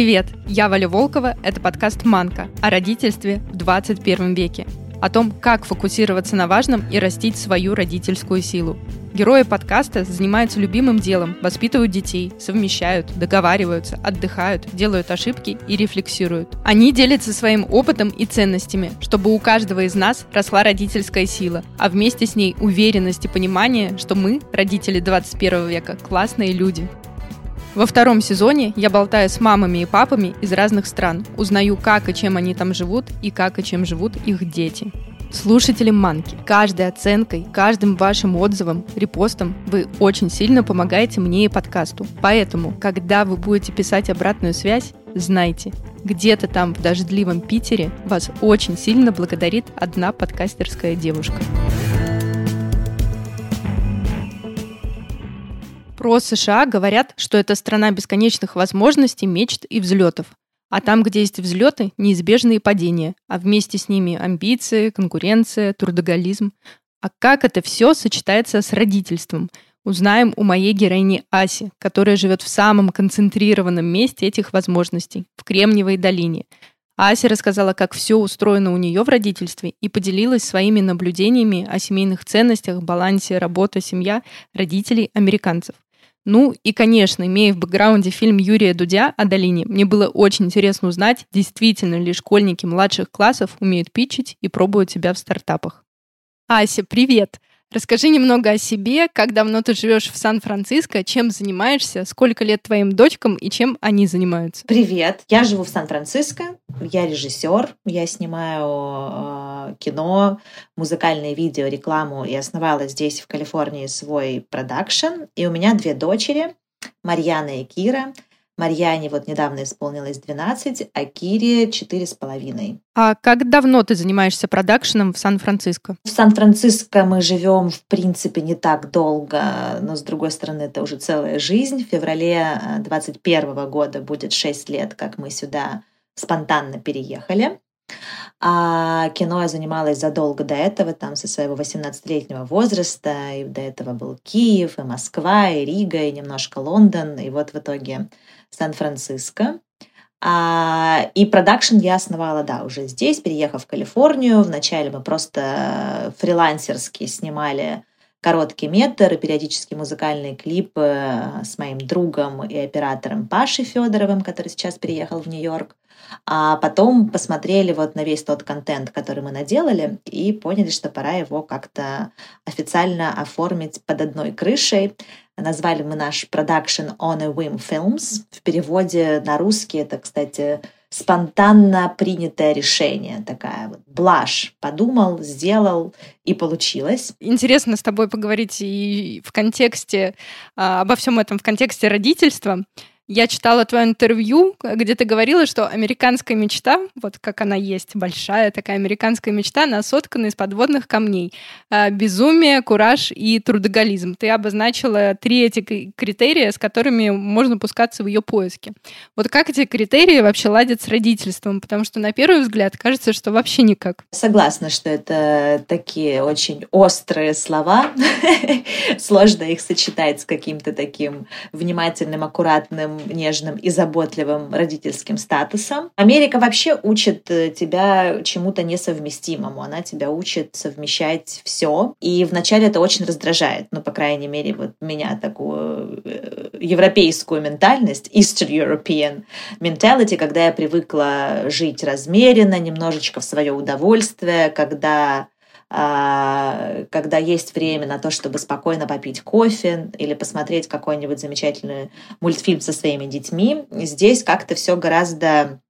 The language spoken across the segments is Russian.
Привет, я Валя Волкова, это подкаст «Манка» о родительстве в 21 веке. О том, как фокусироваться на важном и растить свою родительскую силу. Герои подкаста занимаются любимым делом, воспитывают детей, совмещают, договариваются, отдыхают, делают ошибки и рефлексируют. Они делятся своим опытом и ценностями, чтобы у каждого из нас росла родительская сила, а вместе с ней уверенность и понимание, что мы, родители 21 века, классные люди. Во втором сезоне я болтаю с мамами и папами из разных стран, узнаю, как и чем они там живут и как и чем живут их дети. Слушатели Манки, каждой оценкой, каждым вашим отзывом, репостом вы очень сильно помогаете мне и подкасту. Поэтому, когда вы будете писать обратную связь, знайте, где-то там в дождливом Питере вас очень сильно благодарит одна подкастерская девушка. Про США говорят, что это страна бесконечных возможностей, мечт и взлетов. А там, где есть взлеты, неизбежные падения, а вместе с ними амбиции, конкуренция, трудоголизм. А как это все сочетается с родительством? Узнаем у моей героини Аси, которая живет в самом концентрированном месте этих возможностей, в Кремниевой долине. Ася рассказала, как все устроено у нее в родительстве и поделилась своими наблюдениями о семейных ценностях, балансе работа-семья родителей американцев. Ну и, конечно, имея в бэкграунде фильм Юрия Дудя о долине, мне было очень интересно узнать, действительно ли школьники младших классов умеют питчить и пробуют себя в стартапах. Ася, привет! Расскажи немного о себе, как давно ты живешь в Сан-Франциско, чем занимаешься, сколько лет твоим дочкам и чем они занимаются. Привет, я живу в Сан-Франциско, я режиссер, я снимаю э, кино, музыкальные видео, рекламу и основала здесь, в Калифорнии, свой продакшн. И у меня две дочери, Марьяна и Кира – Марьяне вот недавно исполнилось 12, а Кире 4,5. А как давно ты занимаешься продакшеном в Сан-Франциско? В Сан-Франциско мы живем, в принципе, не так долго, но, с другой стороны, это уже целая жизнь. В феврале 2021 года будет 6 лет, как мы сюда спонтанно переехали. А кино я занималась задолго до этого, там со своего 18-летнего возраста, и до этого был Киев, и Москва, и Рига, и немножко Лондон, и вот в итоге Сан-Франциско. А, и продакшн я основала, да, уже здесь, переехав в Калифорнию. Вначале мы просто фрилансерски снимали короткий метр и периодически музыкальные клипы с моим другом и оператором Пашей Федоровым, который сейчас переехал в Нью-Йорк. А потом посмотрели вот на весь тот контент, который мы наделали, и поняли, что пора его как-то официально оформить под одной крышей. Назвали мы наш продакшн On a Whim Films. В переводе на русский это, кстати, спонтанно принятое решение, такая вот блажь. Подумал, сделал и получилось. Интересно с тобой поговорить и в контексте, а, обо всем этом в контексте родительства. Я читала твое интервью, где ты говорила, что американская мечта, вот как она есть, большая такая американская мечта, она соткана из подводных камней. А, безумие, кураж и трудоголизм. Ты обозначила три эти критерия, с которыми можно пускаться в ее поиски. Вот как эти критерии вообще ладят с родительством? Потому что на первый взгляд кажется, что вообще никак. Согласна, что это такие очень острые слова. Сложно их сочетать с каким-то таким внимательным, аккуратным нежным и заботливым родительским статусом. Америка вообще учит э, тебя чему-то несовместимому. Она тебя учит совмещать все. И вначале это очень раздражает. Ну, по крайней мере, вот меня такую э, европейскую ментальность, Eastern European mentality, когда я привыкла жить размеренно, немножечко в свое удовольствие, когда когда есть время на то, чтобы спокойно попить кофе или посмотреть какой-нибудь замечательный мультфильм со своими детьми. Здесь как-то все гораздо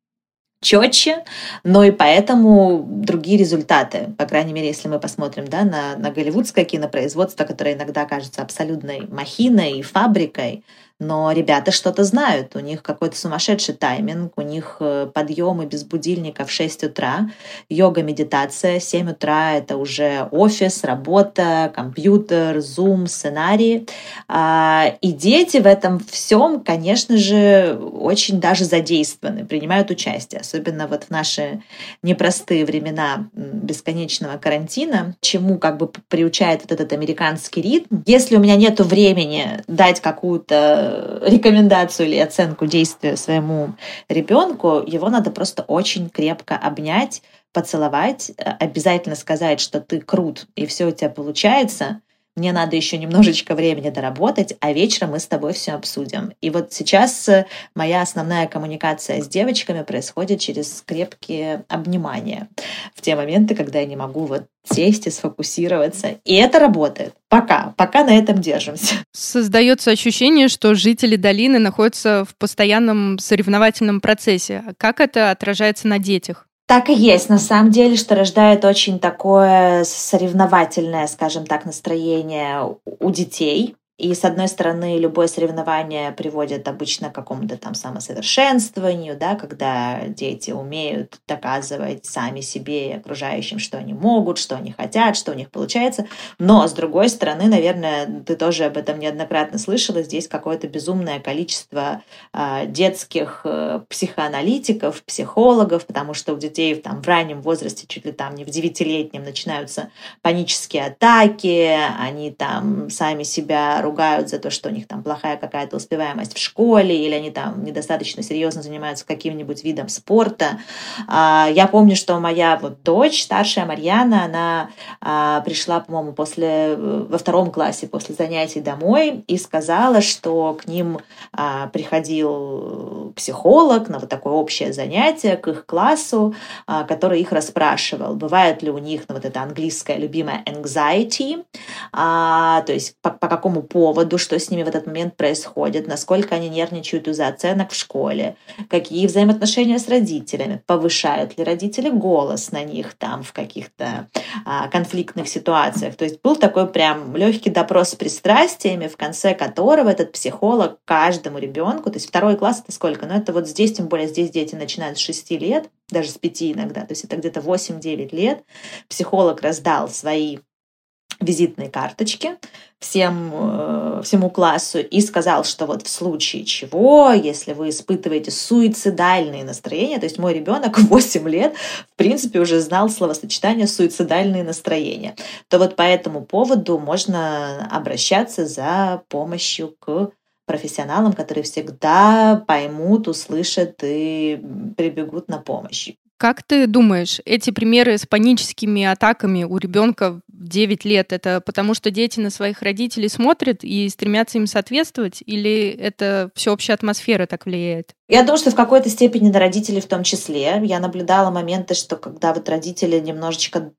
четче, но и поэтому другие результаты. По крайней мере, если мы посмотрим да, на, на голливудское кинопроизводство, которое иногда кажется абсолютной махиной и фабрикой, но ребята что-то знают, у них какой-то сумасшедший тайминг, у них э, подъемы без будильника в 6 утра, йога, медитация, 7 утра это уже офис, работа, компьютер, зум, сценарии. А, и дети в этом всем, конечно же, очень даже задействованы, принимают участие, особенно вот в наши непростые времена бесконечного карантина, чему как бы приучает вот этот американский ритм. Если у меня нет времени дать какую-то рекомендацию или оценку действия своему ребенку, его надо просто очень крепко обнять, поцеловать, э, обязательно сказать, что ты крут и все у тебя получается, мне надо еще немножечко времени доработать, а вечером мы с тобой все обсудим. И вот сейчас э, моя основная коммуникация с девочками происходит через крепкие обнимания в те моменты, когда я не могу вот сесть и сфокусироваться. И это работает. Пока. Пока на этом держимся. Создается ощущение, что жители долины находятся в постоянном соревновательном процессе. Как это отражается на детях? Так и есть, на самом деле, что рождает очень такое соревновательное, скажем так, настроение у детей. И, с одной стороны, любое соревнование приводит обычно к какому-то там самосовершенствованию, да, когда дети умеют доказывать сами себе и окружающим, что они могут, что они хотят, что у них получается. Но, с другой стороны, наверное, ты тоже об этом неоднократно слышала, здесь какое-то безумное количество э, детских э, психоаналитиков, психологов, потому что у детей там, в раннем возрасте, чуть ли там не в девятилетнем, начинаются панические атаки, они там сами себя ругают за то, что у них там плохая какая-то успеваемость в школе, или они там недостаточно серьезно занимаются каким-нибудь видом спорта. А, я помню, что моя вот дочь, старшая Марьяна, она а, пришла, по-моему, после, во втором классе после занятий домой и сказала, что к ним а, приходил психолог на вот такое общее занятие к их классу, который их расспрашивал, бывает ли у них ну, вот это английское любимое anxiety, то есть по, по какому поводу поводу, что с ними в этот момент происходит, насколько они нервничают из-за оценок в школе, какие взаимоотношения с родителями, повышают ли родители голос на них там в каких-то а, конфликтных ситуациях. То есть был такой прям легкий допрос с пристрастиями, в конце которого этот психолог каждому ребенку, то есть второй класс это сколько? Ну это вот здесь, тем более здесь дети начинают с 6 лет, даже с 5 иногда, то есть это где-то 8-9 лет, психолог раздал свои визитные карточки всем, э, всему классу и сказал, что вот в случае чего, если вы испытываете суицидальные настроения, то есть мой ребенок 8 лет, в принципе, уже знал словосочетание суицидальные настроения, то вот по этому поводу можно обращаться за помощью к профессионалам, которые всегда поймут, услышат и прибегут на помощь. Как ты думаешь, эти примеры с паническими атаками у ребенка 9 лет, это потому что дети на своих родителей смотрят и стремятся им соответствовать, или это всеобщая атмосфера так влияет? Я думаю, что в какой-то степени на родителей в том числе. Я наблюдала моменты, что когда вот родители немножечко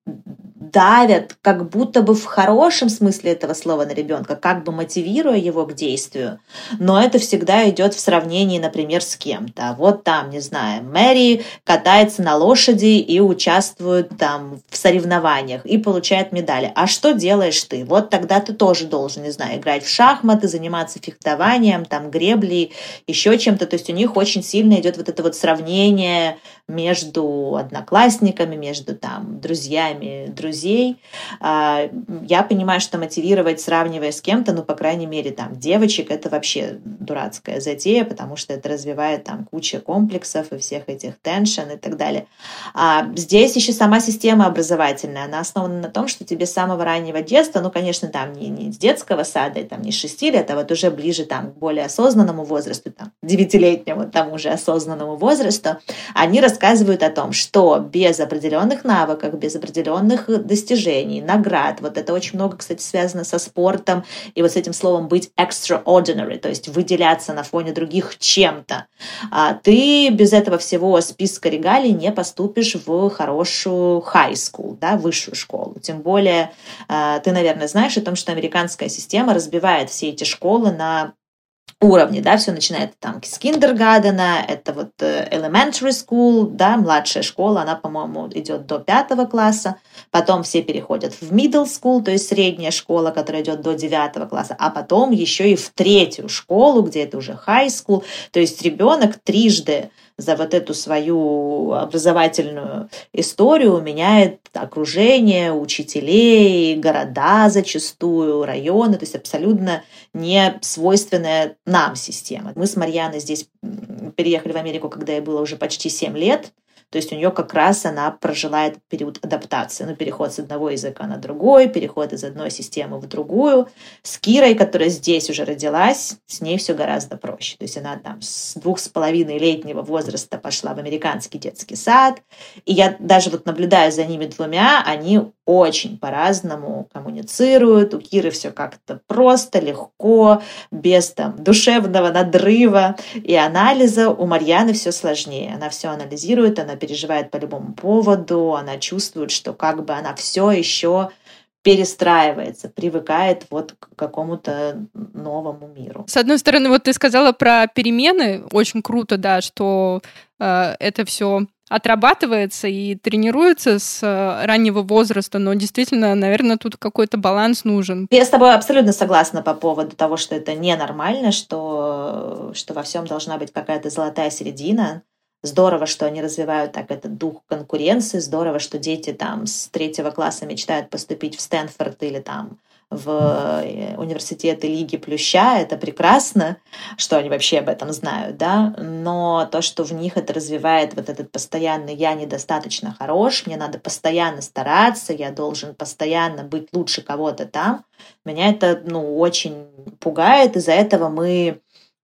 давят, как будто бы в хорошем смысле этого слова на ребенка, как бы мотивируя его к действию, но это всегда идет в сравнении, например, с кем-то. Вот там, не знаю, Мэри катается на лошади и участвует там в соревнованиях и получает медали. А что делаешь ты? Вот тогда ты тоже должен, не знаю, играть в шахматы, заниматься фехтованием, там греблей, еще чем-то. То есть у них очень сильно идет вот это вот сравнение между одноклассниками, между там друзьями друзей. А, я понимаю, что мотивировать, сравнивая с кем-то, ну, по крайней мере, там, девочек, это вообще дурацкая затея, потому что это развивает там куча комплексов и всех этих теншн и так далее. А здесь еще сама система образовательная, она основана на том, что тебе с самого раннего детства, ну, конечно, там не, не с детского сада, и там не с 6 лет, а вот уже ближе там к более осознанному возрасту, там, девятилетнему, тому же осознанному возрасту, они рассказывают о том, что без определенных навыков, без определенных достижений, наград, вот это очень много, кстати, связано со спортом и вот с этим словом быть extraordinary, то есть выделяться на фоне других чем-то, а ты без этого всего списка регалий не поступишь в хорошую high school, да, высшую школу. Тем более а, ты, наверное, знаешь о том, что американская система разбивает все эти школы на уровне, да, все начинает там с киндергадена, это вот э, elementary school, да, младшая школа, она, по-моему, идет до пятого класса, потом все переходят в middle school, то есть средняя школа, которая идет до девятого класса, а потом еще и в третью школу, где это уже high school, то есть ребенок трижды за вот эту свою образовательную историю меняет окружение, учителей, города зачастую, районы, то есть абсолютно не свойственная нам система. Мы с Марьяной здесь переехали в Америку, когда ей было уже почти 7 лет, То есть у нее как раз она прожила этот период адаптации, ну, переход с одного языка на другой, переход из одной системы в другую. С Кирой, которая здесь уже родилась, с ней все гораздо проще. То есть она там с двух с половиной летнего возраста пошла в американский детский сад. И я даже вот наблюдая за ними двумя, они очень по-разному коммуницируют. У Киры все как-то просто, легко, без там душевного надрыва и анализа. У Марьяны все сложнее. Она все анализирует, она переживает по любому поводу, она чувствует, что как бы она все еще перестраивается, привыкает вот к какому-то новому миру. С одной стороны, вот ты сказала про перемены, очень круто, да, что э, это все отрабатывается и тренируется с э, раннего возраста, но действительно, наверное, тут какой-то баланс нужен. Я с тобой абсолютно согласна по поводу того, что это ненормально, что, что во всем должна быть какая-то золотая середина. Здорово, что они развивают так этот дух конкуренции, здорово, что дети там с третьего класса мечтают поступить в Стэнфорд или там в э, университеты Лиги Плюща, это прекрасно, что они вообще об этом знают, да, но то, что в них это развивает вот этот постоянный «я недостаточно хорош», мне надо постоянно стараться, я должен постоянно быть лучше кого-то там, меня это, ну, очень пугает, из-за этого мы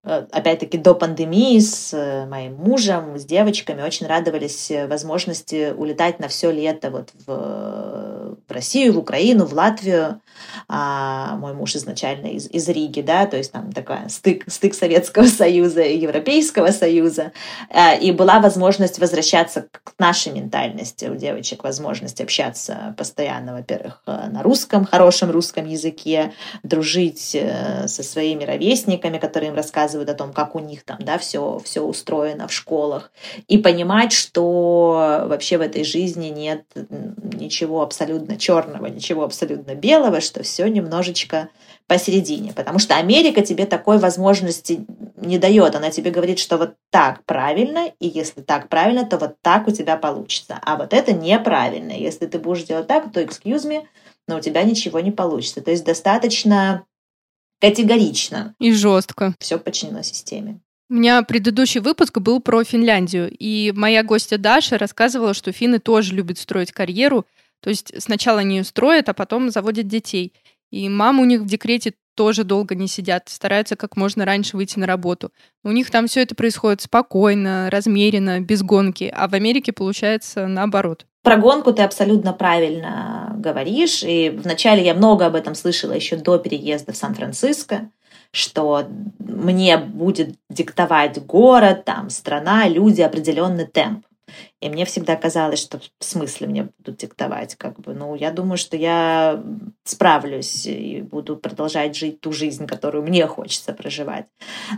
опять-таки до пандемии с э, моим мужем, с девочками очень радовались э, возможности улетать на все лето вот в, в Россию, в Украину, в Латвию. А мой муж изначально из, из Риги, да, то есть там такая стык, стык Советского Союза и Европейского Союза. И была возможность возвращаться к нашей ментальности у девочек, возможность общаться постоянно, во-первых, на русском, хорошем русском языке, дружить со своими ровесниками, которые им рассказывают о том, как у них там, да, все, все устроено в школах, и понимать, что вообще в этой жизни нет ничего абсолютно черного, ничего абсолютно белого, что все немножечко посередине, потому что Америка тебе такой возможности не дает, она тебе говорит, что вот так правильно, и если так правильно, то вот так у тебя получится, а вот это неправильно, если ты будешь делать так, то excuse me, но у тебя ничего не получится. То есть достаточно категорично. И жестко. Все подчинено системе. У меня предыдущий выпуск был про Финляндию, и моя гостья Даша рассказывала, что финны тоже любят строить карьеру, то есть сначала они ее а потом заводят детей. И мамы у них в декрете тоже долго не сидят, стараются как можно раньше выйти на работу. У них там все это происходит спокойно, размеренно, без гонки, а в Америке получается наоборот. Про гонку ты абсолютно правильно говоришь. И вначале я много об этом слышала еще до переезда в Сан-Франциско, что мне будет диктовать город, там, страна, люди определенный темп. И мне всегда казалось, что в смысле мне будут диктовать, как бы, ну, я думаю, что я справлюсь и буду продолжать жить ту жизнь, которую мне хочется проживать.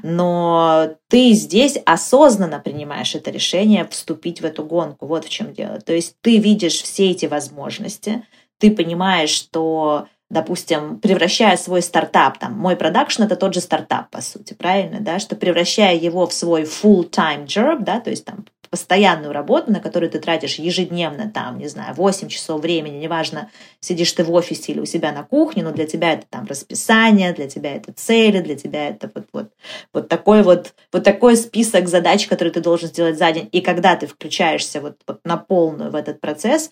Но ты здесь осознанно принимаешь это решение вступить в эту гонку. Вот в чем дело. То есть ты видишь все эти возможности, ты понимаешь, что допустим, превращая свой стартап, там, мой продакшн — это тот же стартап, по сути, правильно, да, что превращая его в свой full-time job, да, то есть там постоянную работу, на которую ты тратишь ежедневно, там, не знаю, 8 часов времени, неважно, сидишь ты в офисе или у себя на кухне, но для тебя это там расписание, для тебя это цели, для тебя это вот, вот, вот такой вот, вот такой список задач, которые ты должен сделать за день. И когда ты включаешься вот, вот на полную в этот процесс,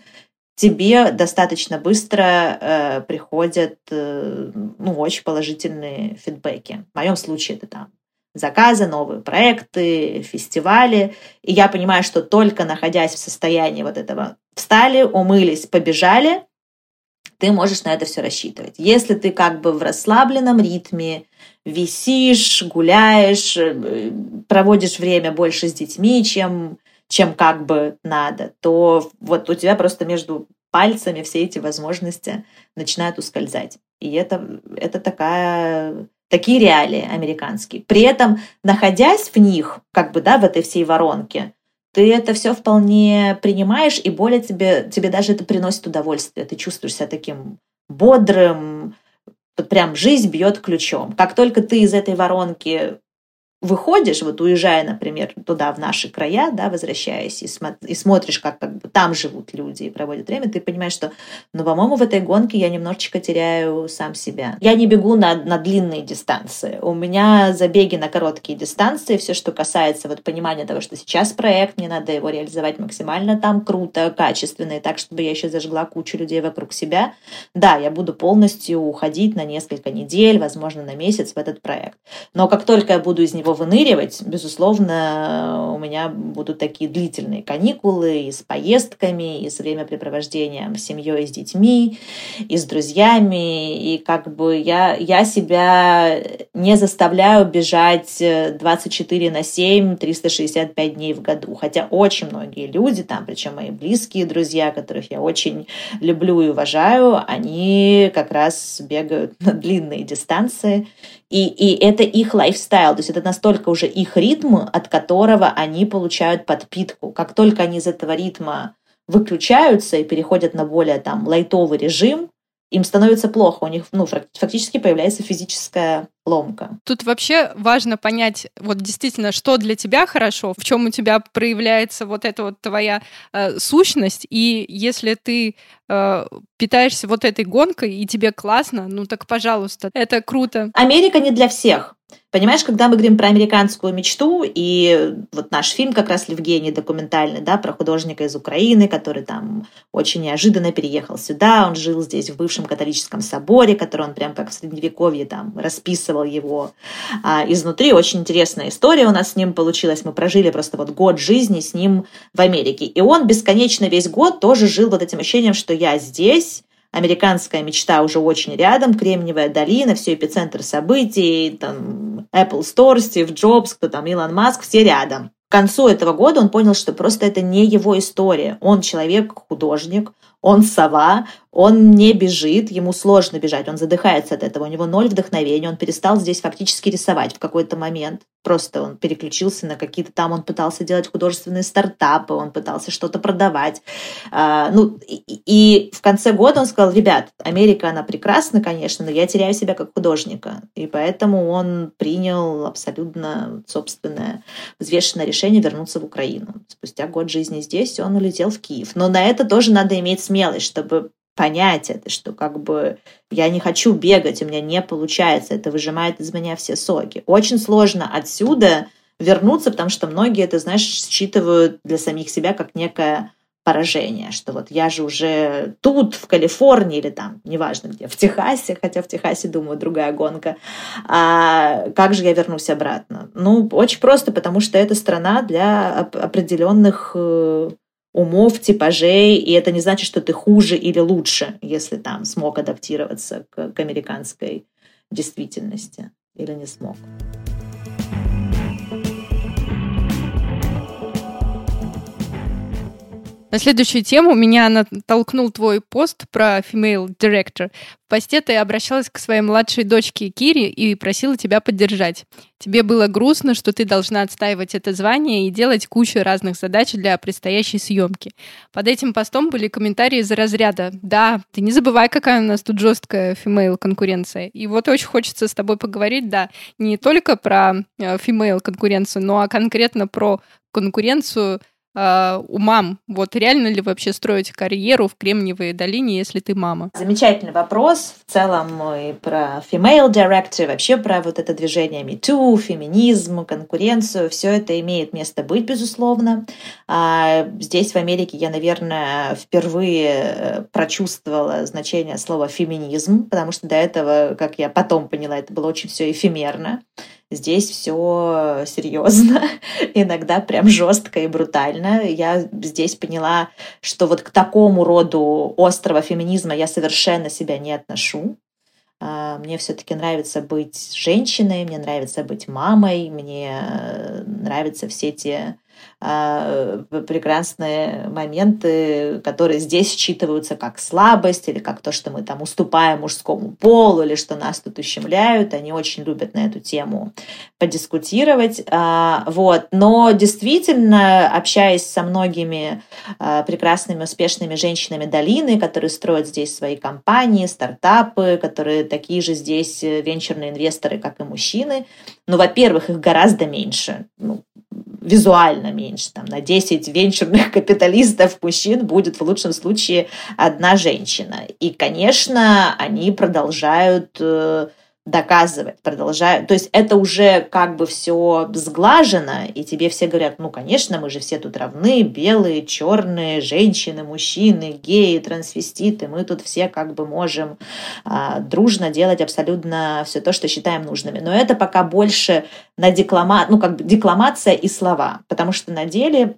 тебе достаточно быстро э, приходят э, ну, очень положительные фидбэки. В моем случае это там заказы, новые проекты, фестивали. И я понимаю, что только находясь в состоянии вот этого встали, умылись, побежали, ты можешь на это все рассчитывать. Если ты как бы в расслабленном ритме, висишь, гуляешь, э, проводишь время больше с детьми, чем, чем как бы надо, то вот у тебя просто между пальцами все эти возможности начинают ускользать. И это, это такая Такие реалии американские. При этом, находясь в них, как бы, да, в этой всей воронке, ты это все вполне принимаешь, и более тебе, тебе даже это приносит удовольствие. Ты чувствуешь себя таким бодрым, вот прям жизнь бьет ключом. Как только ты из этой воронки выходишь, вот уезжая, например, туда, в наши края, да, возвращаясь, и, смо- и смотришь, как, как бы там живут люди и проводят время, ты понимаешь, что, ну, по-моему, в этой гонке я немножечко теряю сам себя. Я не бегу на, на длинные дистанции. У меня забеги на короткие дистанции, все, что касается вот понимания того, что сейчас проект, мне надо его реализовать максимально там круто, качественно, и так, чтобы я еще зажгла кучу людей вокруг себя. Да, я буду полностью уходить на несколько недель, возможно, на месяц в этот проект. Но как только я буду из него выныривать, безусловно, у меня будут такие длительные каникулы и с поездками, и с времяпрепровождением с семьей, с детьми, и с друзьями. И как бы я, я себя не заставляю бежать 24 на 7, 365 дней в году. Хотя очень многие люди там, причем мои близкие друзья, которых я очень люблю и уважаю, они как раз бегают на длинные дистанции. И, и это их лайфстайл, то есть это настолько уже их ритм, от которого они получают подпитку. Как только они из этого ритма выключаются и переходят на более там лайтовый режим, им становится плохо, у них ну, фактически появляется физическая ломка. Тут вообще важно понять, вот действительно, что для тебя хорошо, в чем у тебя проявляется вот эта вот твоя э, сущность, и если ты э, питаешься вот этой гонкой, и тебе классно, ну так пожалуйста, это круто. Америка не для всех. Понимаешь, когда мы говорим про американскую мечту, и вот наш фильм как раз Евгений документальный, да, про художника из Украины, который там очень неожиданно переехал сюда, он жил здесь в бывшем католическом соборе, который он прям как в средневековье там расписывал его а, изнутри. Очень интересная история у нас с ним получилась. Мы прожили просто вот год жизни с ним в Америке. И он бесконечно весь год тоже жил вот этим ощущением, что я здесь, Американская мечта уже очень рядом, Кремниевая долина, все эпицентр событий, там Apple Store, Стив Джобс, кто там, Илон Маск, все рядом. К концу этого года он понял, что просто это не его история. Он человек-художник, он сова, он не бежит, ему сложно бежать, он задыхается от этого, у него ноль вдохновения, он перестал здесь фактически рисовать в какой-то момент. Просто он переключился на какие-то там, он пытался делать художественные стартапы, он пытался что-то продавать. А, ну, и, и в конце года он сказал, ребят, Америка, она прекрасна, конечно, но я теряю себя как художника. И поэтому он принял абсолютно собственное взвешенное решение вернуться в Украину. Спустя год жизни здесь он улетел в Киев. Но на это тоже надо иметь смелость, чтобы понять это, что как бы я не хочу бегать, у меня не получается, это выжимает из меня все соки. Очень сложно отсюда вернуться, потому что многие это, знаешь, считывают для самих себя как некое поражение, что вот я же уже тут, в Калифорнии или там, неважно где, в Техасе, хотя в Техасе, думаю, другая гонка, а как же я вернусь обратно? Ну, очень просто, потому что это страна для определенных э, умов, типажей, и это не значит, что ты хуже или лучше, если там смог адаптироваться к, к американской действительности или не смог. На следующую тему меня натолкнул твой пост про female director. В посте ты обращалась к своей младшей дочке Кире и просила тебя поддержать. Тебе было грустно, что ты должна отстаивать это звание и делать кучу разных задач для предстоящей съемки. Под этим постом были комментарии из разряда «Да, ты не забывай, какая у нас тут жесткая female конкуренция». И вот очень хочется с тобой поговорить, да, не только про э, female конкуренцию, но а конкретно про конкуренцию э, у мам? Вот реально ли вообще строить карьеру в Кремниевой долине, если ты мама? Замечательный вопрос. В целом и про female director, вообще про вот это движение MeToo, феминизм, конкуренцию. Все это имеет место быть, безусловно. А здесь, в Америке, я, наверное, впервые э, прочувствовала значение слова феминизм, потому что до этого, как я потом поняла, это было очень все эфемерно. Здесь все серьезно, иногда прям жестко и брутально. Я здесь поняла, что вот к такому роду острого феминизма я совершенно себя не отношу. А, мне все-таки нравится быть женщиной, мне нравится быть мамой, мне нравятся все те прекрасные моменты, которые здесь считываются как слабость или как то, что мы там уступаем мужскому полу или что нас тут ущемляют. Они очень любят на эту тему подискутировать. А, вот. Но действительно, общаясь со многими а, прекрасными, успешными женщинами долины, которые строят здесь свои компании, стартапы, которые такие же здесь венчурные инвесторы, как и мужчины, Ну, во-первых, их гораздо меньше. Ну, визуально меньше. Там, на 10 венчурных капиталистов мужчин будет в лучшем случае одна женщина. И, конечно, они продолжают э, доказывать, продолжают. То есть это уже как бы все сглажено, и тебе все говорят, ну, конечно, мы же все тут равны, белые, черные, женщины, мужчины, геи, трансвеститы, мы тут все как бы можем а, дружно делать абсолютно все то, что считаем нужными. Но это пока больше на деклама... ну, как бы декламация и слова, потому что на деле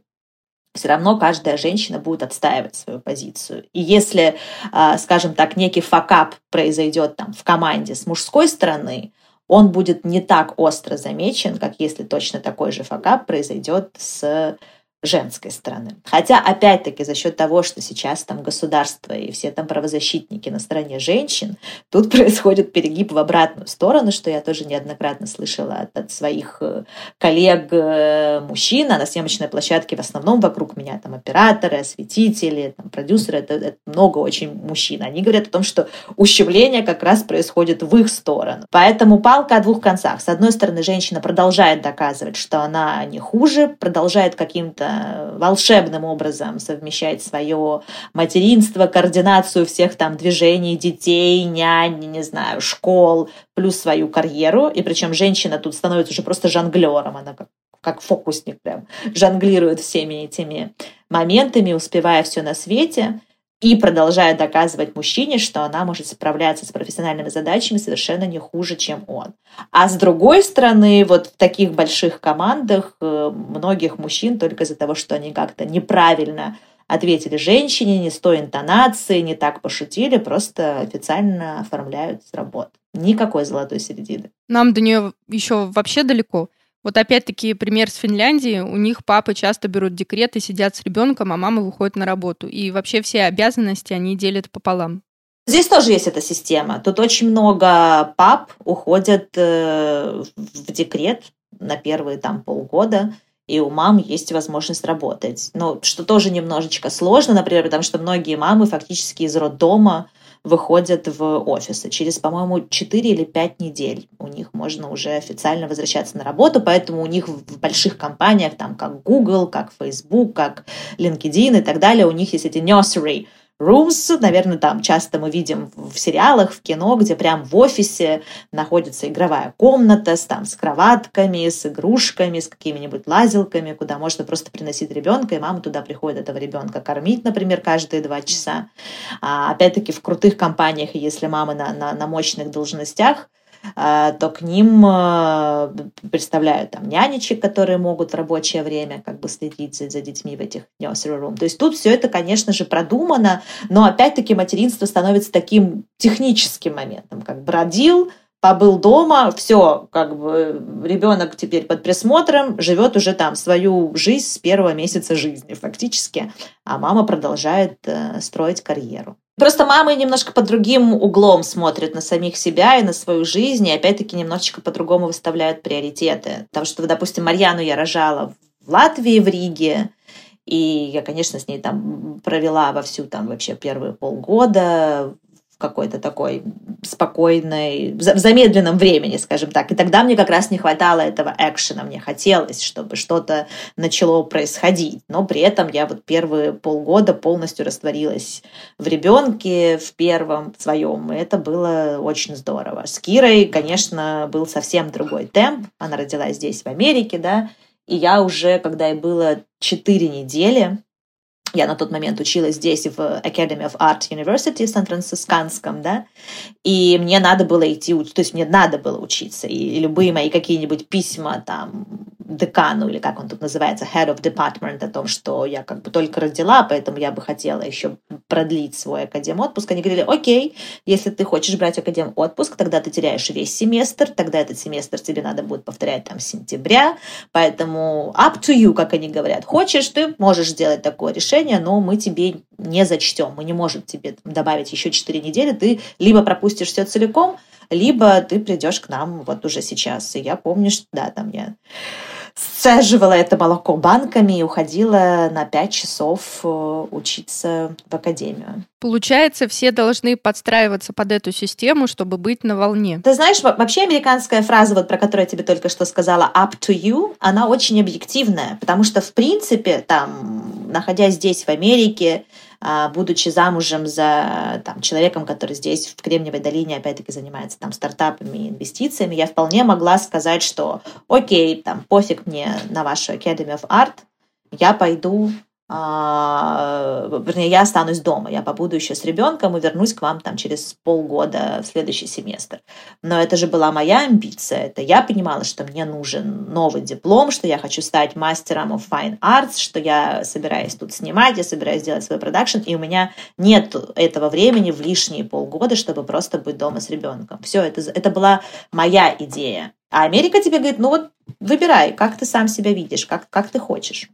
все равно каждая женщина будет отстаивать свою позицию. И если, а, скажем так, некий факап произойдет там в команде с мужской стороны, он будет не так остро замечен, как если точно такой же факап произойдет с женской стороны. Хотя, опять-таки, за счет того, что сейчас там государство и все там правозащитники на стороне женщин, тут происходит перегиб в обратную сторону, что я тоже неоднократно слышала от, от своих э, коллег э, мужчин, а на съемочной площадке в основном вокруг меня там операторы, осветители, там, продюсеры, это, это много очень мужчин. Они говорят о том, что ущемление как раз происходит в их сторону. Поэтому палка о двух концах. С одной стороны, женщина продолжает доказывать, что она не хуже, продолжает каким-то волшебным образом совмещать свое материнство, координацию всех там движений детей, нянь, не знаю, школ, плюс свою карьеру. И причем женщина тут становится уже просто жонглером, она как как фокусник прям жонглирует всеми этими моментами, успевая все на свете и продолжает доказывать мужчине, что она может справляться с профессиональными задачами совершенно не хуже, чем он. А с другой стороны, вот в таких больших командах э, многих мужчин только из-за того, что они как-то неправильно ответили женщине, не с той интонацией, не так пошутили, просто официально оформляют с работы. Никакой золотой середины. Нам до нее еще вообще далеко. Вот опять-таки пример с Финляндии. У них папы часто берут декрет и сидят с ребенком, а мама выходит на работу. И вообще все обязанности они делят пополам. Здесь тоже есть эта система. Тут очень много пап уходят э, в декрет на первые там полгода, и у мам есть возможность работать. Но что тоже немножечко сложно, например, потому что многие мамы фактически из роддома выходят в офисы. Через, по-моему, 4 или 5 недель у них можно уже официально возвращаться на работу, поэтому у них в больших компаниях, там, как Google, как Facebook, как LinkedIn и так далее, у них есть эти nursery rooms, наверное, там часто мы видим в сериалах, в кино, где прям в офисе находится игровая комната с, там, с кроватками, с игрушками, с какими-нибудь лазилками, куда можно просто приносить ребенка, и мама туда приходит этого ребенка кормить, например, каждые два часа. А, опять-таки в крутых компаниях, если мамы на, на, на мощных должностях, то к ним а, представляют там нянечек, которые могут в рабочее время как бы следить за, за детьми в этих nursery room. То есть тут все это, конечно же, продумано, но опять-таки материнство становится таким техническим моментом, как бы родил, побыл дома, все, как бы ребенок теперь под присмотром, живет уже там свою жизнь с первого месяца жизни фактически, а мама продолжает э, строить карьеру. Просто мамы немножко под другим углом смотрят на самих себя и на свою жизнь, и опять-таки немножечко по-другому выставляют приоритеты. Потому что, допустим, Марьяну я рожала в Латвии, в Риге, и я, конечно, с ней там провела во всю там вообще первые полгода какой-то такой спокойной, в замедленном времени, скажем так. И тогда мне как раз не хватало этого экшена, мне хотелось, чтобы что-то начало происходить. Но при этом я вот первые полгода полностью растворилась в ребенке, в первом своем, и это было очень здорово. С Кирой, конечно, был совсем другой темп. Она родилась здесь, в Америке, да, и я уже, когда ей было 4 недели, я на тот момент училась здесь, в Academy of Art University в Сан-Францисканском, да, и мне надо было идти, то есть мне надо было учиться, и любые мои какие-нибудь письма там декану, или как он тут называется, head of department, о том, что я как бы только родила, поэтому я бы хотела еще продлить свой академ отпуск. Они говорили, окей, если ты хочешь брать академ отпуск, тогда ты теряешь весь семестр, тогда этот семестр тебе надо будет повторять там сентября, поэтому up to you, как они говорят. Хочешь, ты можешь сделать такое решение, но мы тебе не зачтем, мы не можем тебе добавить еще 4 недели, ты либо пропустишь все целиком, либо ты придешь к нам вот уже сейчас. И я помню, что да, там я сцеживала это молоко банками и уходила на пять часов э, учиться в академию. Получается, все должны подстраиваться под эту систему, чтобы быть на волне. Ты знаешь, вообще американская фраза, вот про которую я тебе только что сказала, up to you, она очень объективная, потому что, в принципе, там, находясь здесь, в Америке, будучи замужем за там, человеком, который здесь в Кремниевой долине опять-таки занимается там стартапами инвестициями, я вполне могла сказать, что окей, там пофиг мне на вашу Academy of Art, я пойду а, вернее, я останусь дома, я побуду еще с ребенком и вернусь к вам там через полгода в следующий семестр. Но это же была моя амбиция, это я понимала, что мне нужен новый диплом, что я хочу стать мастером of fine arts, что я собираюсь тут снимать, я собираюсь делать свой продакшн, и у меня нет этого времени в лишние полгода, чтобы просто быть дома с ребенком. Все, это, это была моя идея. А Америка тебе говорит, ну вот выбирай, как ты сам себя видишь, как, как ты хочешь.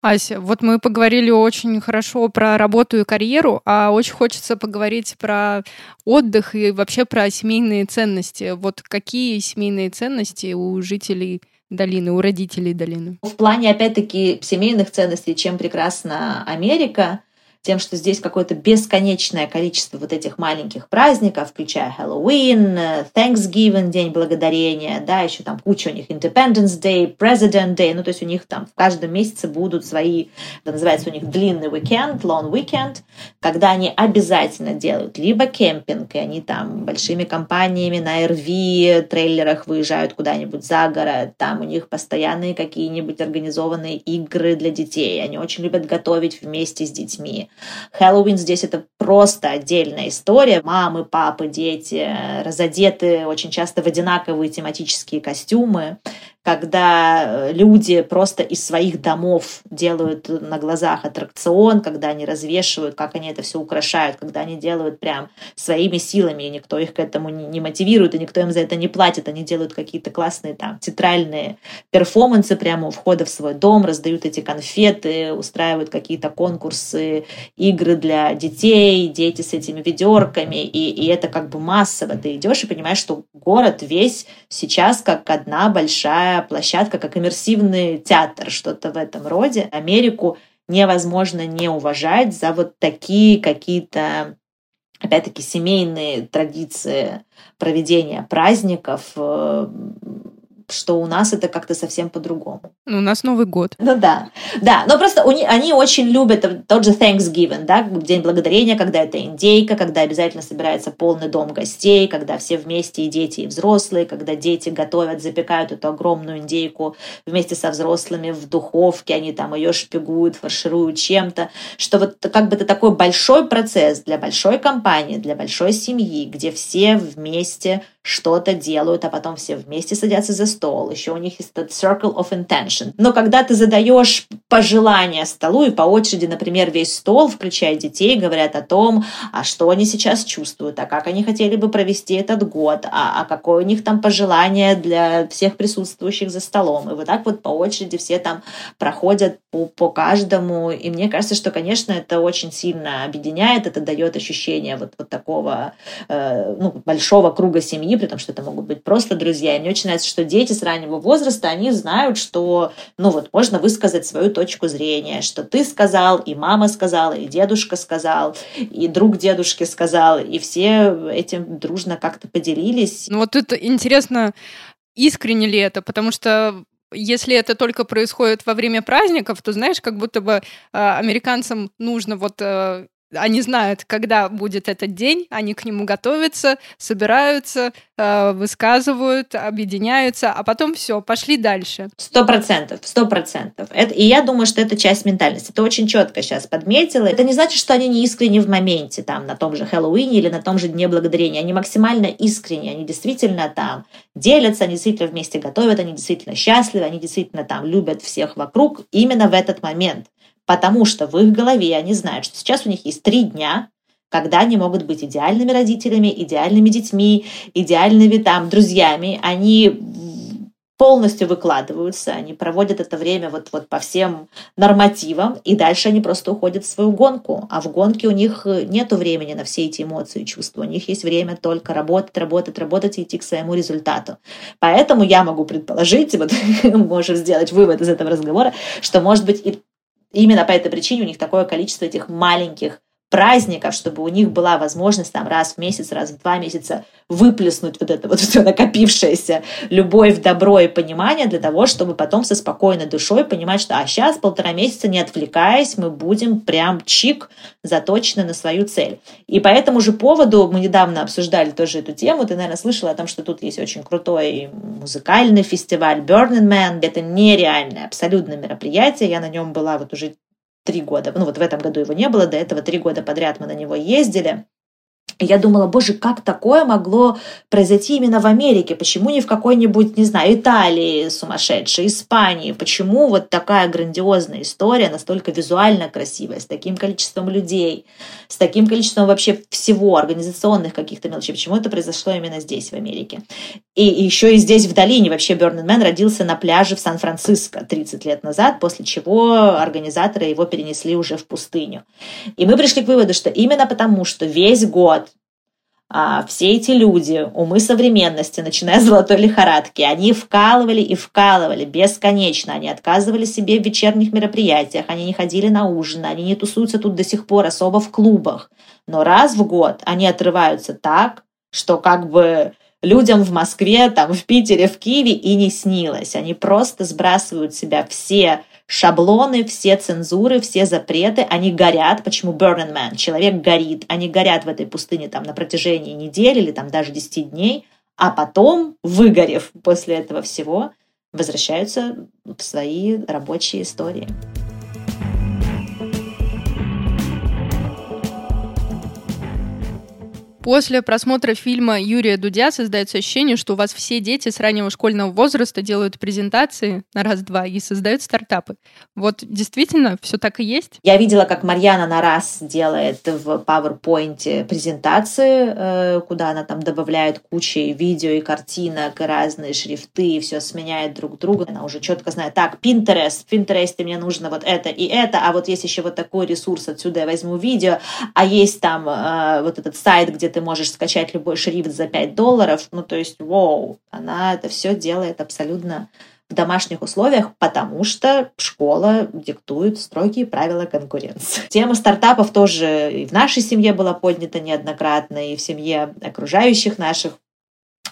Ася, вот мы поговорили очень хорошо про работу и карьеру, а очень хочется поговорить про отдых и вообще про семейные ценности. Вот какие семейные ценности у жителей долины, у родителей долины? В плане, опять-таки, семейных ценностей, чем прекрасна Америка, тем, что здесь какое-то бесконечное количество вот этих маленьких праздников, включая Хэллоуин, Thanksgiving, День Благодарения, да, еще там куча у них Independence Day, President Day, ну, то есть у них там в каждом месяце будут свои, это называется у них длинный уикенд, long weekend, когда они обязательно делают либо кемпинг, и они там большими компаниями на RV, трейлерах выезжают куда-нибудь за город, там у них постоянные какие-нибудь организованные игры для детей, они очень любят готовить вместе с детьми, Хэллоуин здесь это просто отдельная история. Мамы, папы, дети разодеты очень часто в одинаковые тематические костюмы когда э, люди просто из своих домов делают на глазах аттракцион, когда они развешивают, как они это все украшают, когда они делают прям своими силами, и никто их к этому не мотивирует, и никто им за это не платит, они делают какие-то классные там театральные перформансы прямо у входа в свой дом, раздают эти конфеты, устраивают какие-то конкурсы, игры для детей, дети с этими ведерками, и, и это как бы массово. Ты идешь и понимаешь, что город весь сейчас как одна большая площадка, как иммерсивный театр, что-то в этом роде. Америку невозможно не уважать за вот такие какие-то опять-таки семейные традиции проведения праздников, э, что у нас это как-то совсем по-другому. Ну, у нас Новый год. Ну да, да, но просто у, они очень любят тот же Thanksgiving, да, День Благодарения, когда это индейка, когда обязательно собирается полный дом гостей, когда все вместе и дети, и взрослые, когда дети готовят, запекают эту огромную индейку вместе со взрослыми в духовке, они там ее шпигуют, фаршируют чем-то, что вот как бы это такой большой процесс для большой компании, для большой семьи, где все вместе что-то делают, а потом все вместе садятся за стол. Еще у них есть этот circle of intention. Но когда ты задаешь пожелания столу, и по очереди, например, весь стол, включая детей, говорят о том, а что они сейчас чувствуют, а как они хотели бы провести этот год, а, а какое у них там пожелание для всех присутствующих за столом. И вот так вот по очереди все там проходят по, по каждому. И мне кажется, что, конечно, это очень сильно объединяет, это дает ощущение вот, вот такого э, ну, большого круга семьи, при том, что это могут быть просто друзья. И мне очень нравится, что дети с раннего возраста, они знают, что, ну вот, можно высказать свою точку зрения, что ты сказал, и мама сказала, и дедушка сказал, и друг дедушки сказал, и все этим дружно как-то поделились. Ну вот это интересно, искренне ли это, потому что если это только происходит во время праздников, то знаешь, как будто бы э, американцам нужно вот э, они знают, когда будет этот день, они к нему готовятся, собираются, э, высказывают, объединяются, а потом все, пошли дальше. Сто процентов, сто процентов. И я думаю, что это часть ментальности. Ты очень четко сейчас подметила. Это не значит, что они не искренне в моменте, там, на том же Хэллоуине или на том же Дне Благодарения. Они максимально искренне, они действительно там делятся, они действительно вместе готовят, они действительно счастливы, они действительно там любят всех вокруг именно в этот момент потому что в их голове они знают, что сейчас у них есть три дня, когда они могут быть идеальными родителями, идеальными детьми, идеальными там друзьями. Они полностью выкладываются, они проводят это время вот, вот по всем нормативам, и дальше они просто уходят в свою гонку. А в гонке у них нет времени на все эти эмоции и чувства. У них есть время только работать, работать, работать и идти к своему результату. Поэтому я могу предположить, вот можем сделать вывод из этого разговора, что, может быть, и именно по этой причине у них такое количество этих маленьких праздников, чтобы у них была возможность там раз в месяц, раз в два месяца выплеснуть вот это вот все накопившееся любовь, добро и понимание для того, чтобы потом со спокойной душой понимать, что а сейчас полтора месяца не отвлекаясь, мы будем прям чик заточены на свою цель. И по этому же поводу мы недавно обсуждали тоже эту тему, ты, наверное, слышала о том, что тут есть очень крутой музыкальный фестиваль Burning Man, это нереальное абсолютно мероприятие, я на нем была вот уже три года. Ну вот в этом году его не было, до этого три года подряд мы на него ездили. Я думала, боже, как такое могло произойти именно в Америке? Почему не в какой-нибудь, не знаю, Италии сумасшедшей, Испании? Почему вот такая грандиозная история, настолько визуально красивая, с таким количеством людей, с таким количеством вообще всего, организационных каких-то мелочей? Почему это произошло именно здесь, в Америке? И еще и здесь, в долине, вообще Burning Man родился на пляже в Сан-Франциско 30 лет назад, после чего организаторы его перенесли уже в пустыню. И мы пришли к выводу, что именно потому, что весь год а, все эти люди, умы современности, начиная с золотой лихорадки, они вкалывали и вкалывали бесконечно. Они отказывали себе в вечерних мероприятиях, они не ходили на ужин, они не тусуются тут до сих пор особо в клубах. Но раз в год они отрываются так, что как бы людям в Москве, там, в Питере, в Киеве и не снилось. Они просто сбрасывают себя все шаблоны, все цензуры, все запреты, они горят. Почему Burning Man? Человек горит. Они горят в этой пустыне там на протяжении недели или там даже 10 дней, а потом, выгорев после этого всего, возвращаются в свои рабочие истории. После просмотра фильма Юрия Дудя создается ощущение, что у вас все дети с раннего школьного возраста делают презентации на раз-два и создают стартапы. Вот действительно все так и есть? Я видела, как Марьяна на раз делает в PowerPoint презентации, э, куда она там добавляет кучу видео и картинок, и разные шрифты, и все сменяет друг друга. Она уже четко знает, так, Pinterest, в Pinterest мне нужно вот это и это, а вот есть еще вот такой ресурс, отсюда я возьму видео, а есть там э, вот этот сайт, где ты ты можешь скачать любой шрифт за 5 долларов. Ну, то есть, вау, она это все делает абсолютно в домашних условиях, потому что школа диктует строгие правила конкуренции. Тема стартапов тоже и в нашей семье была поднята неоднократно, и в семье окружающих наших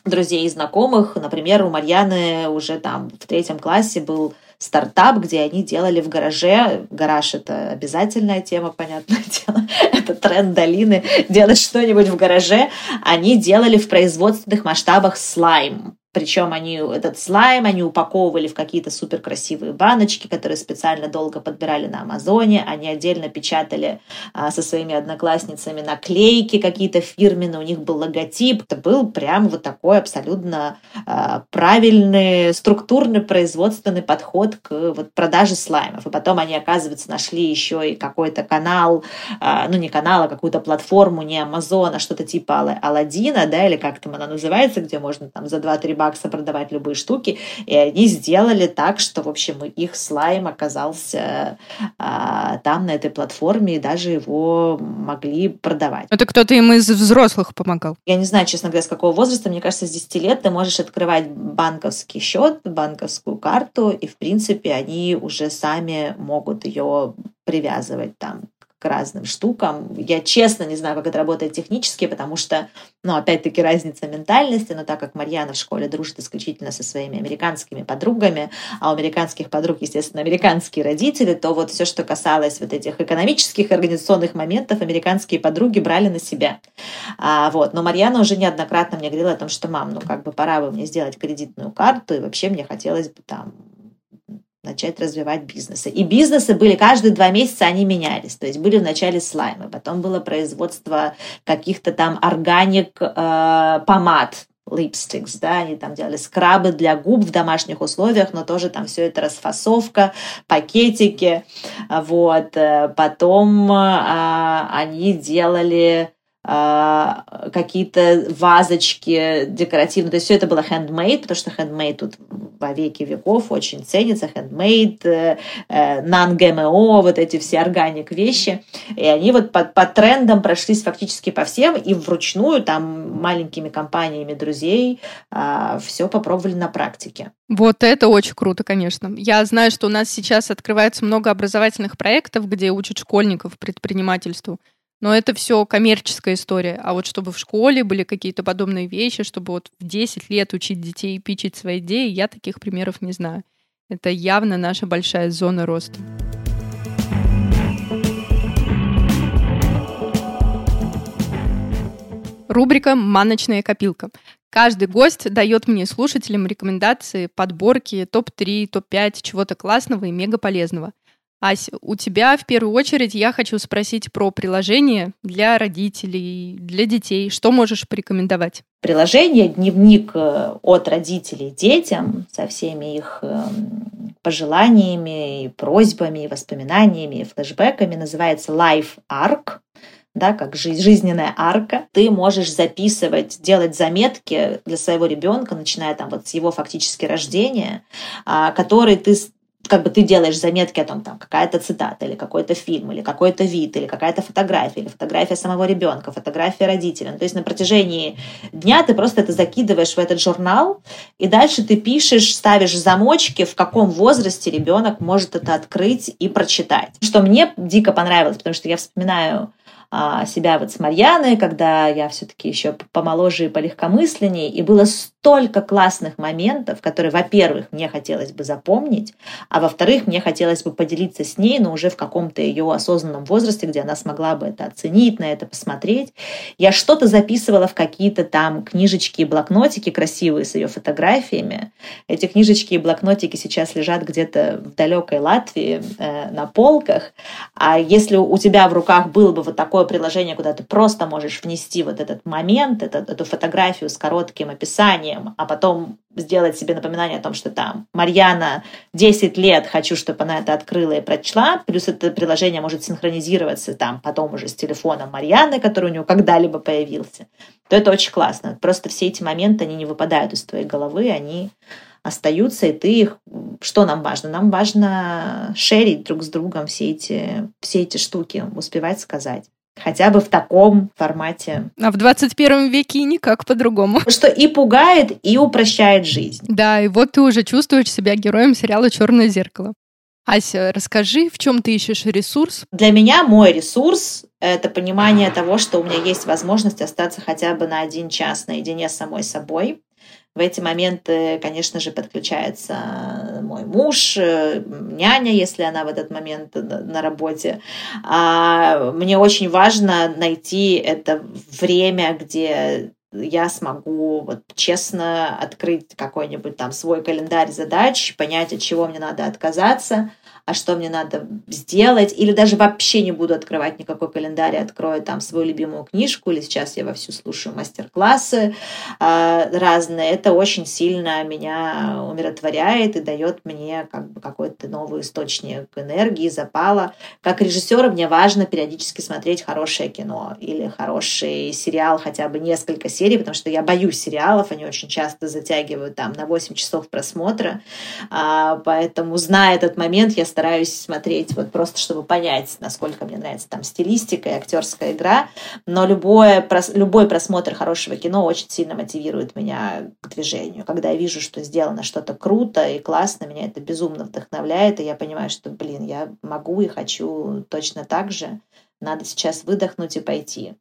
друзей и знакомых. Например, у Марьяны уже там в третьем классе был стартап, где они делали в гараже. Гараж — это обязательная тема, понятное дело. это тренд долины. Делать что-нибудь в гараже. Они делали в производственных масштабах слайм. Причем они этот слайм они упаковывали в какие-то супер красивые баночки, которые специально долго подбирали на Амазоне. Они отдельно печатали а, со своими одноклассницами наклейки какие-то фирменные. У них был логотип. Это был прям вот такой абсолютно а, правильный структурный производственный подход к вот, продаже слаймов. И потом они, оказывается, нашли еще и какой-то канал, а, ну не канал, а какую-то платформу, не Амазон, а что-то типа Алладина, да, или как там она называется, где можно там за 2-3 бакса бакса продавать любые штуки, и они сделали так, что, в общем, их слайм оказался а, там, на этой платформе, и даже его могли продавать. Это кто-то им из взрослых помогал? Я не знаю, честно говоря, с какого возраста, мне кажется, с 10 лет ты можешь открывать банковский счет, банковскую карту, и, в принципе, они уже сами могут ее привязывать там к разным штукам. Я честно не знаю, как это работает технически, потому что, ну, опять-таки, разница ментальности, но так как Марьяна в школе дружит исключительно со своими американскими подругами, а у американских подруг, естественно, американские родители, то вот все, что касалось вот этих экономических, организационных моментов, американские подруги брали на себя. А, вот. Но Марьяна уже неоднократно мне говорила о том, что, мам, ну, как бы пора бы мне сделать кредитную карту, и вообще мне хотелось бы там начать развивать бизнесы. И бизнесы были каждые два месяца, они менялись. То есть были вначале слаймы, потом было производство каких-то там органик э, помад, lipsticks, да, они там делали скрабы для губ в домашних условиях, но тоже там все это расфасовка, пакетики, вот. Потом а, они делали какие-то вазочки декоративные. То есть все это было handmade, потому что handmade тут во веки веков очень ценится. Handmade, э, э, non-GMO, вот эти все органик вещи. И они вот по, по трендам прошлись фактически по всем и вручную там маленькими компаниями друзей а, все попробовали на практике. Вот это очень круто, конечно. Я знаю, что у нас сейчас открывается много образовательных проектов, где учат школьников предпринимательству. Но это все коммерческая история. А вот чтобы в школе были какие-то подобные вещи, чтобы вот в 10 лет учить детей пичить свои идеи, я таких примеров не знаю. Это явно наша большая зона роста. Рубрика «Маночная копилка». Каждый гость дает мне, слушателям, рекомендации, подборки, топ-3, топ-5 чего-то классного и мега полезного. Ась, у тебя в первую очередь я хочу спросить про приложение для родителей, для детей. Что можешь порекомендовать? Приложение «Дневник э, от родителей детям» со всеми их эм, пожеланиями, просьбами, воспоминаниями, флешбеками называется Life Arc да, как жизненная арка. Ты можешь записывать, делать заметки для своего ребенка, начиная там вот с его фактически рождения, а, которые ты как бы ты делаешь заметки о том, там, какая-то цитата, или какой-то фильм, или какой-то вид, или какая-то фотография, или фотография самого ребенка, фотография родителя. Ну, то есть на протяжении дня ты просто это закидываешь в этот журнал, и дальше ты пишешь, ставишь замочки, в каком возрасте ребенок может это открыть и прочитать. Что мне дико понравилось, потому что я вспоминаю себя вот с Марьяной, когда я все-таки еще помоложе и полегкомысленнее, и было столько классных моментов, которые, во-первых, мне хотелось бы запомнить, а во-вторых, мне хотелось бы поделиться с ней, но уже в каком-то ее осознанном возрасте, где она смогла бы это оценить, на это посмотреть. Я что-то записывала в какие-то там книжечки и блокнотики красивые с ее фотографиями. Эти книжечки и блокнотики сейчас лежат где-то в далекой Латвии э, на полках. А если у тебя в руках было бы вот такое приложение, куда ты просто можешь внести вот этот момент, этот, эту фотографию с коротким описанием, а потом сделать себе напоминание о том, что там Марьяна 10 лет, хочу, чтобы она это открыла и прочла, плюс это приложение может синхронизироваться там потом уже с телефоном Марьяны, который у нее когда-либо появился, то это очень классно. Просто все эти моменты, они не выпадают из твоей головы, они остаются, и ты их... Что нам важно? Нам важно шерить друг с другом все эти, все эти штуки, успевать сказать хотя бы в таком формате. А в 21 веке никак по-другому. Что и пугает, и упрощает жизнь. Да, и вот ты уже чувствуешь себя героем сериала «Черное зеркало». Ася, расскажи, в чем ты ищешь ресурс? Для меня мой ресурс — это понимание того, что у меня есть возможность остаться хотя бы на один час наедине с самой собой, в эти моменты, конечно же, подключается мой муж, э, няня, если она в этот момент на работе. А мне очень важно найти это время, где я смогу вот честно открыть какой-нибудь там свой календарь задач, понять, от чего мне надо отказаться, а что мне надо сделать, или даже вообще не буду открывать никакой календарь, открою там свою любимую книжку, или сейчас я вовсю слушаю мастер-классы э, разные. Это очень сильно меня умиротворяет и дает мне как бы какой-то новый источник энергии, запала. Как режиссера мне важно периодически смотреть хорошее кино или хороший сериал, хотя бы несколько серий, потому что я боюсь сериалов, они очень часто затягивают там на 8 часов просмотра, а, поэтому, зная этот момент, я стараюсь смотреть вот просто, чтобы понять, насколько мне нравится там стилистика и актерская игра. Но любое, любой просмотр хорошего кино очень сильно мотивирует меня к движению. Когда я вижу, что сделано что-то круто и классно, меня это безумно вдохновляет, и я понимаю, что, блин, я могу и хочу точно так же. Надо сейчас выдохнуть и пойти.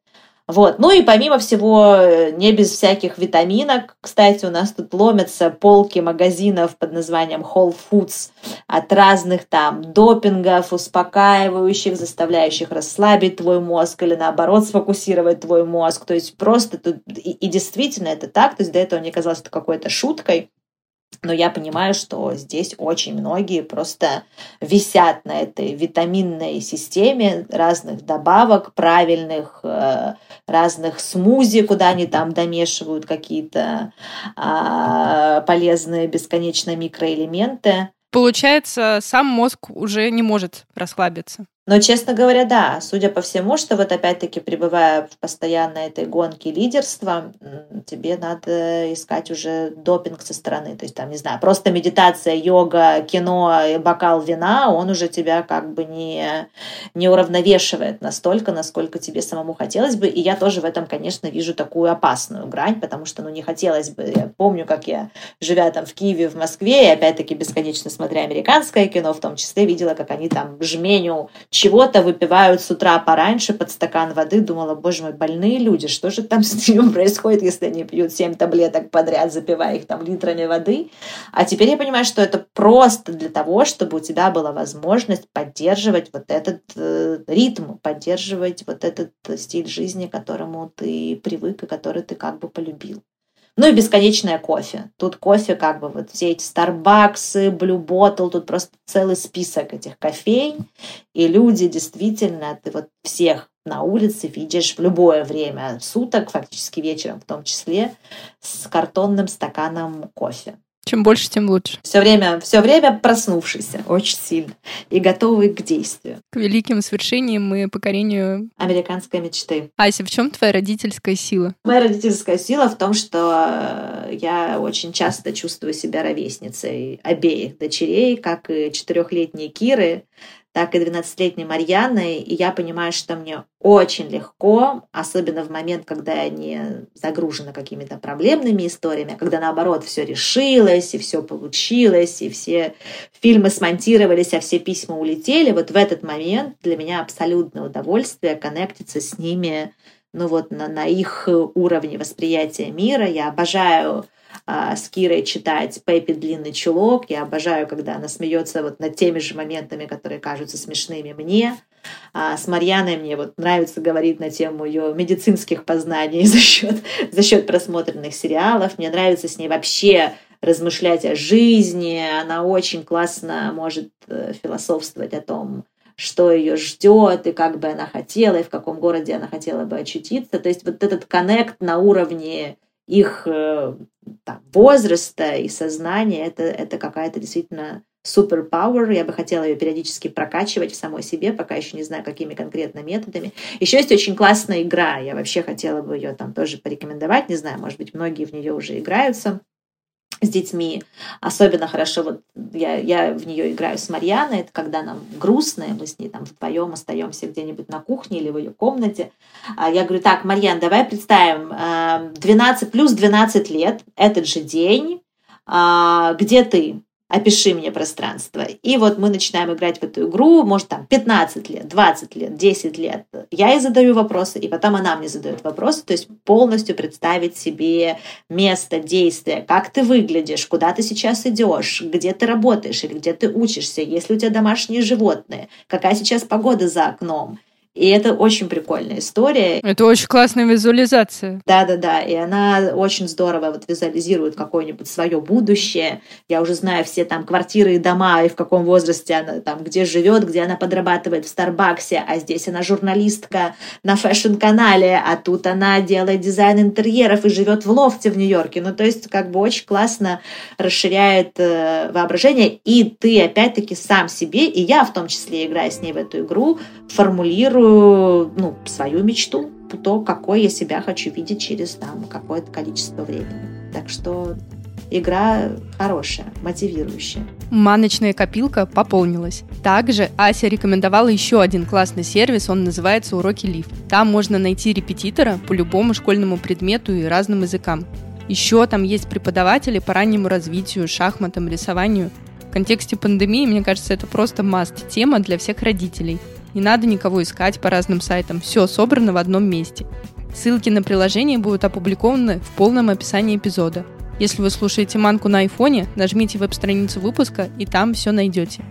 Вот. Ну и помимо всего, э, не без всяких витаминок. Кстати, у нас тут ломятся полки магазинов под названием Whole Foods от разных там допингов, успокаивающих, заставляющих расслабить твой мозг или наоборот сфокусировать твой мозг. То есть просто тут... И, и действительно это так. То есть до этого мне казалось это какой-то шуткой. Но я понимаю, что здесь очень многие просто висят на этой витаминной системе разных добавок правильных, э, разных смузи, куда они там домешивают какие-то а, полезные бесконечно микроэлементы. Получается, сам мозг уже не может расслабиться. Но, честно говоря, да, судя по всему, что вот опять-таки, пребывая в постоянной этой гонке лидерства, тебе надо искать уже допинг со стороны. То есть, там, не знаю, просто медитация, йога, кино, бокал вина, он уже тебя как бы не, не уравновешивает настолько, насколько тебе самому хотелось бы. И я тоже в этом, конечно, вижу такую опасную грань, потому что, ну, не хотелось бы. Я помню, как я, живя там в Киеве, в Москве, и опять-таки бесконечно смотря американское кино, в том числе видела, как они там жменю чего-то выпивают с утра пораньше под стакан воды. Думала, боже мой, больные люди, что же там с ними происходит, если они пьют 7 таблеток подряд, запивая их там литрами воды. А теперь я понимаю, что это просто для того, чтобы у тебя была возможность поддерживать вот этот э, ритм, поддерживать вот этот стиль жизни, к которому ты привык и который ты как бы полюбил. Ну и бесконечное кофе. Тут кофе как бы вот все эти Starbucks, Blue Bottle, тут просто целый список этих кофей. И люди действительно, ты вот всех на улице видишь в любое время суток, фактически вечером в том числе, с картонным стаканом кофе. Чем больше, тем лучше. Все время, все время проснувшийся очень сильно и готовый к действию. К великим свершениям и покорению американской мечты. Ася, в чем твоя родительская сила? Моя родительская сила в том, что я очень часто чувствую себя ровесницей обеих дочерей, как и четырехлетней Киры, так и 12-летней Марьяны, и я понимаю, что мне очень легко, особенно в момент, когда я не загружена какими-то проблемными историями, а когда наоборот все решилось, и все получилось, и все фильмы смонтировались, а все письма улетели, вот в этот момент для меня абсолютное удовольствие коннектиться с ними ну вот на, на их уровне восприятия мира. Я обожаю а, с Кирой читать Пеппи «Длинный чулок». Я обожаю, когда она смеется вот над теми же моментами, которые кажутся смешными мне. А с Марьяной мне вот нравится говорить на тему ее медицинских познаний за счет, за счет просмотренных сериалов. Мне нравится с ней вообще размышлять о жизни. Она очень классно может э, философствовать о том, что ее ждет, и как бы она хотела, и в каком городе она хотела бы очутиться. То есть вот этот коннект на уровне их э, там, возраста и сознания, это, это какая-то действительно суперпауэр. Я бы хотела ее периодически прокачивать в самой себе, пока еще не знаю, какими конкретно методами. Еще есть очень классная игра. Я вообще хотела бы ее там тоже порекомендовать. Не знаю, может быть, многие в нее уже играются с детьми. Особенно хорошо, вот я, я в нее играю с Марьяной, это когда нам грустно, мы с ней там вдвоем остаемся где-нибудь на кухне или в ее комнате. А я говорю, так, Марьян, давай представим, 12 э, плюс 12 лет, этот же день, а, где ты? Опиши мне пространство. И вот мы начинаем играть в эту игру, может, там 15 лет, 20 лет, 10 лет. Я ей задаю вопросы, и потом она мне задает вопросы, то есть полностью представить себе место действия, как ты выглядишь, куда ты сейчас идешь, где ты работаешь или где ты учишься, есть ли у тебя домашние животные, какая сейчас погода за окном. И это очень прикольная история. Это очень классная визуализация. Да-да-да, и она очень здорово вот визуализирует какое-нибудь свое будущее. Я уже знаю все там квартиры и дома, и в каком возрасте она там, где живет, где она подрабатывает в Старбаксе, а здесь она журналистка на fashion-канале, а тут она делает дизайн интерьеров и живет в лофте в Нью-Йорке. Ну, то есть как бы очень классно расширяет э, воображение, и ты опять-таки сам себе, и я в том числе, играя с ней в эту игру, формулирую ну, свою мечту, то, какой я себя хочу видеть через там какое-то количество времени. Так что игра хорошая, мотивирующая. Мамочная копилка пополнилась. Также Ася рекомендовала еще один классный сервис, он называется «Уроки Лив». Там можно найти репетитора по любому школьному предмету и разным языкам. Еще там есть преподаватели по раннему развитию, шахматам, рисованию. В контексте пандемии, мне кажется, это просто маст тема для всех родителей – не надо никого искать по разным сайтам. Все собрано в одном месте. Ссылки на приложение будут опубликованы в полном описании эпизода. Если вы слушаете манку на айфоне, нажмите веб-страницу выпуска и там все найдете.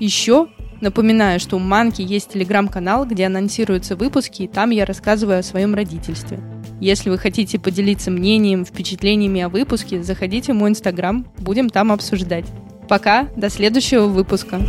Еще напоминаю, что у Манки есть телеграм-канал, где анонсируются выпуски, и там я рассказываю о своем родительстве. Если вы хотите поделиться мнением, впечатлениями о выпуске, заходите в мой инстаграм, будем там обсуждать. Пока, до следующего выпуска.